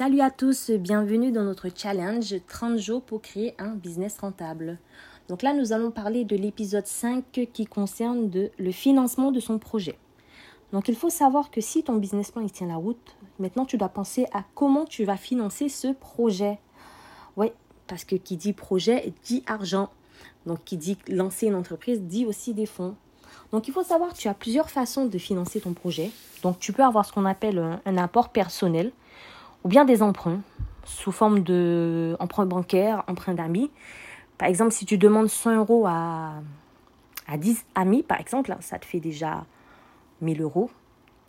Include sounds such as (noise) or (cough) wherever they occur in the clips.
Salut à tous, bienvenue dans notre challenge 30 jours pour créer un business rentable. Donc là, nous allons parler de l'épisode 5 qui concerne le financement de son projet. Donc il faut savoir que si ton business plan il tient la route, maintenant tu dois penser à comment tu vas financer ce projet. Oui, parce que qui dit projet dit argent. Donc qui dit lancer une entreprise dit aussi des fonds. Donc il faut savoir que tu as plusieurs façons de financer ton projet. Donc tu peux avoir ce qu'on appelle un apport personnel ou bien des emprunts sous forme de emprunt bancaire, emprunt d'amis. Par exemple, si tu demandes 100 euros à, à 10 amis, par exemple, ça te fait déjà 1000 euros.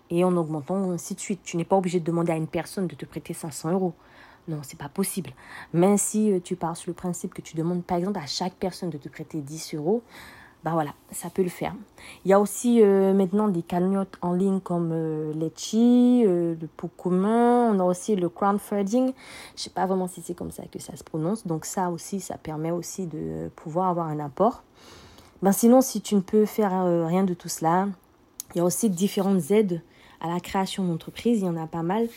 Et en augmentant, ainsi de suite. Tu n'es pas obligé de demander à une personne de te prêter 500 euros. Non, c'est pas possible. Mais si euh, tu pars sur le principe que tu demandes, par exemple, à chaque personne de te prêter 10 euros, bah voilà, ça peut le faire. Il y a aussi euh, maintenant des cagnottes en ligne comme euh, Letchi, euh, le pot commun, on a aussi le crowdfunding. Je sais pas vraiment si c'est comme ça que ça se prononce. Donc ça aussi, ça permet aussi de pouvoir avoir un apport. Ben sinon, si tu ne peux faire euh, rien de tout cela, il y a aussi différentes aides à la création d'entreprise. Il y en a pas mal.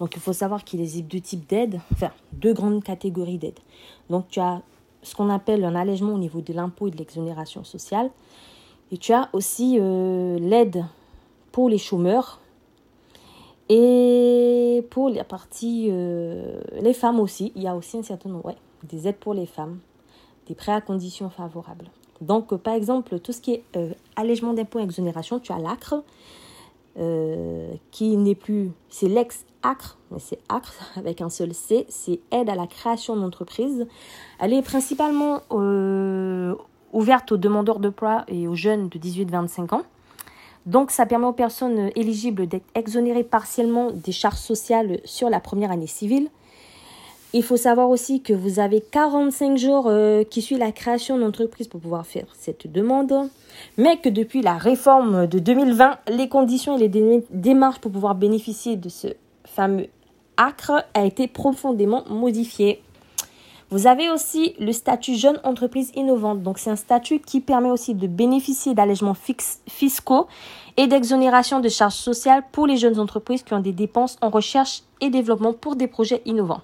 Donc il faut savoir qu'il existe deux types d'aides, enfin deux grandes catégories d'aides. Donc tu as ce qu'on appelle un allègement au niveau de l'impôt et de l'exonération sociale. Et tu as aussi euh, l'aide pour les chômeurs et pour la partie euh, les femmes aussi. Il y a aussi un certain nombre, ouais, des aides pour les femmes, des prêts à conditions favorables. Donc, euh, par exemple, tout ce qui est allègement d'impôts et exonération, tu as l'ACRE, euh, qui n'est plus, c'est l'ex-ACRE, mais c'est ACRE (laughs) avec un seul C, c'est aide à la création d'entreprise. Elle est principalement euh, ouverte aux demandeurs d'emploi et aux jeunes de 18-25 ans. Donc, ça permet aux personnes éligibles d'être exonérées partiellement des charges sociales sur la première année civile. Il faut savoir aussi que vous avez 45 jours euh, qui suivent la création d'entreprise pour pouvoir faire cette demande, mais que depuis la réforme de 2020, les conditions et les dé- démarches pour pouvoir bénéficier de ce fameux ACRE a été profondément modifié. Vous avez aussi le statut jeune entreprise innovante. Donc, c'est un statut qui permet aussi de bénéficier d'allègements fiscaux et d'exonération de charges sociales pour les jeunes entreprises qui ont des dépenses en recherche et développement pour des projets innovants.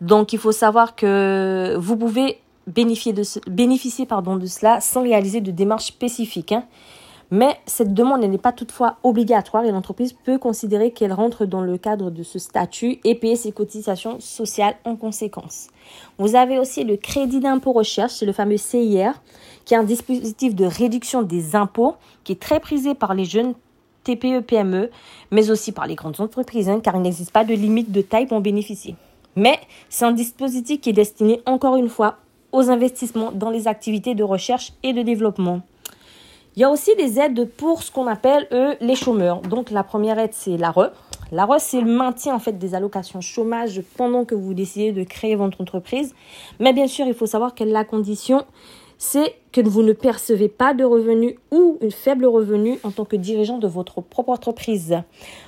Donc, il faut savoir que vous pouvez bénéficier de, cela sans réaliser de démarches spécifiques. hein. Mais cette demande n'est pas toutefois obligatoire et l'entreprise peut considérer qu'elle rentre dans le cadre de ce statut et payer ses cotisations sociales en conséquence. Vous avez aussi le crédit d'impôt recherche, c'est le fameux CIR, qui est un dispositif de réduction des impôts qui est très prisé par les jeunes TPE, PME, mais aussi par les grandes entreprises, hein, car il n'existe pas de limite de taille pour en bénéficier. Mais c'est un dispositif qui est destiné encore une fois aux investissements dans les activités de recherche et de développement. Il y a aussi des aides pour ce qu'on appelle les chômeurs. Donc la première aide c'est l'ARE. L'ARE c'est le maintien en fait des allocations chômage pendant que vous décidez de créer votre entreprise. Mais bien sûr, il faut savoir que la condition c'est que vous ne percevez pas de revenus ou une faible revenu en tant que dirigeant de votre propre entreprise.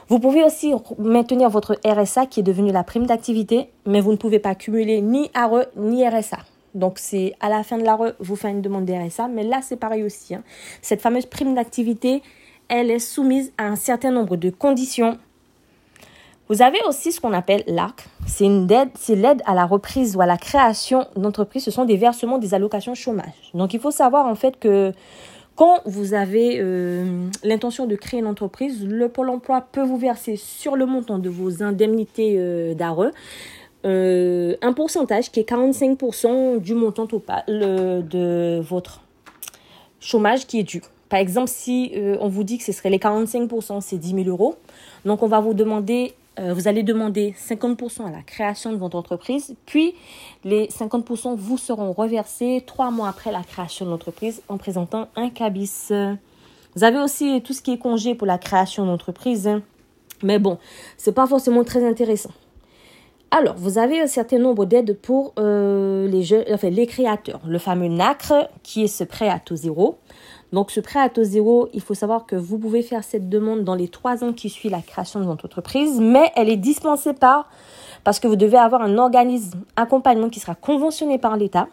Vous pouvez aussi maintenir votre RSA qui est devenu la prime d'activité, mais vous ne pouvez pas cumuler ni ARE ni RSA. Donc c'est à la fin de l'ARE, vous faites une demande de RSA, mais là c'est pareil aussi. hein. Cette fameuse prime d'activité, elle est soumise à un certain nombre de conditions. Vous avez aussi ce qu'on appelle l'ARC. C'est l'aide à la reprise ou à la création d'entreprise. Ce sont des versements des allocations chômage. Donc il faut savoir en fait que quand vous avez euh, l'intention de créer une entreprise, le Pôle emploi peut vous verser sur le montant de vos indemnités euh, euh, un pourcentage qui est 45% du montant total euh, de votre chômage qui est dû. Par exemple, si on vous dit que ce serait les 45%, c'est 10 000 euros. Donc, on va vous demander, euh, vous allez demander 50% à la création de votre entreprise, puis les 50% vous seront reversés trois mois après la création de l'entreprise en présentant un cabis. Vous avez aussi tout ce qui est congé pour la création d'entreprise, hein. mais bon, c'est pas forcément très intéressant. Alors, vous avez un certain nombre d'aides pour euh, les, enfin, les créateurs. Le fameux NACRE, qui est ce prêt à taux zéro. Donc, ce prêt à taux zéro, il faut savoir que vous pouvez faire cette demande dans les trois ans qui suivent la création de votre entreprise, mais elle est dispensée par, parce que vous devez avoir un organisme accompagnement qui sera conventionné par l'État.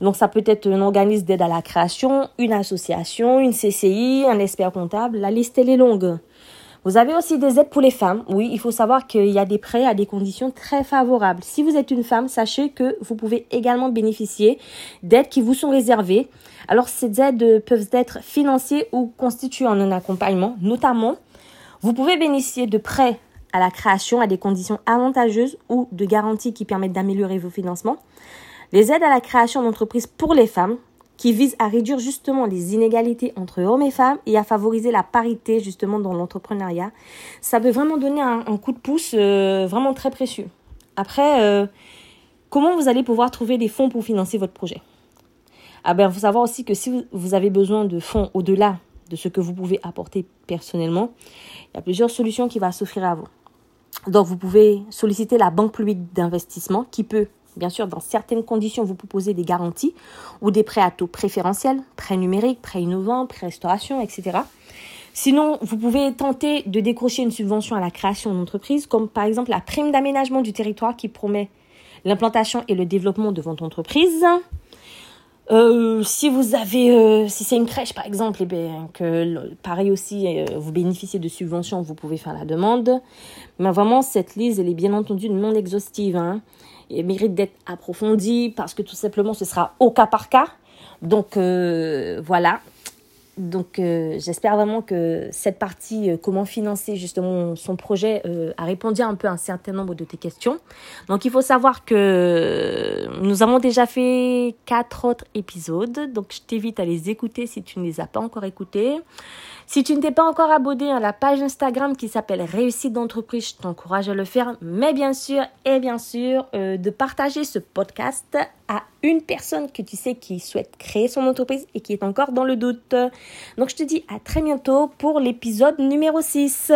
Donc, ça peut être un organisme d'aide à la création, une association, une CCI, un expert comptable. La liste, elle est longue. Vous avez aussi des aides pour les femmes. Oui, il faut savoir qu'il y a des prêts à des conditions très favorables. Si vous êtes une femme, sachez que vous pouvez également bénéficier d'aides qui vous sont réservées. Alors, ces aides peuvent être financières ou constituer en un accompagnement. Notamment, vous pouvez bénéficier de prêts à la création à des conditions avantageuses ou de garanties qui permettent d'améliorer vos financements. Les aides à la création d'entreprises pour les femmes, qui vise à réduire justement les inégalités entre hommes et femmes et à favoriser la parité justement dans l'entrepreneuriat. Ça peut vraiment donner un, coup de pouce euh, vraiment très précieux. Après, euh, comment vous allez pouvoir trouver des fonds pour financer votre projet? Ah ben, faut savoir aussi que si vous avez besoin de fonds au-delà de ce que vous pouvez apporter personnellement, il y a plusieurs solutions qui vont s'offrir à vous. Donc, vous pouvez solliciter la banque publique d'investissement qui peut Bien sûr, dans certaines conditions, vous proposez des garanties ou des prêts à taux préférentiels, prêts numériques, prêts innovants, prêts restauration, etc. Sinon, vous pouvez tenter de décrocher une subvention à la création d'entreprise, comme par exemple la prime d'aménagement du territoire qui promet l'implantation et le développement de votre entreprise. Euh, si vous avez, euh, si c'est une crèche par exemple, et eh bien que pareil aussi, euh, vous bénéficiez de subventions, vous pouvez faire la demande. Mais vraiment, cette liste, elle est bien entendu non exhaustive. Hein mérite d'être approfondi parce que tout simplement ce sera au cas par cas. Donc euh, voilà. Donc euh, j'espère vraiment que cette partie euh, comment financer justement son projet a répondu un peu à un certain nombre de tes questions. Donc il faut savoir que nous avons déjà fait quatre autres épisodes. Donc je t'invite à les écouter si tu ne les as pas encore écoutés. Si tu ne t'es pas encore abonné à la page Instagram qui s'appelle Réussite d'entreprise, je t'encourage à le faire. Mais bien sûr, et bien sûr, euh, de partager ce podcast à une personne que tu sais qui souhaite créer son entreprise et qui est encore dans le doute. Donc je te dis à très bientôt pour l'épisode numéro 6.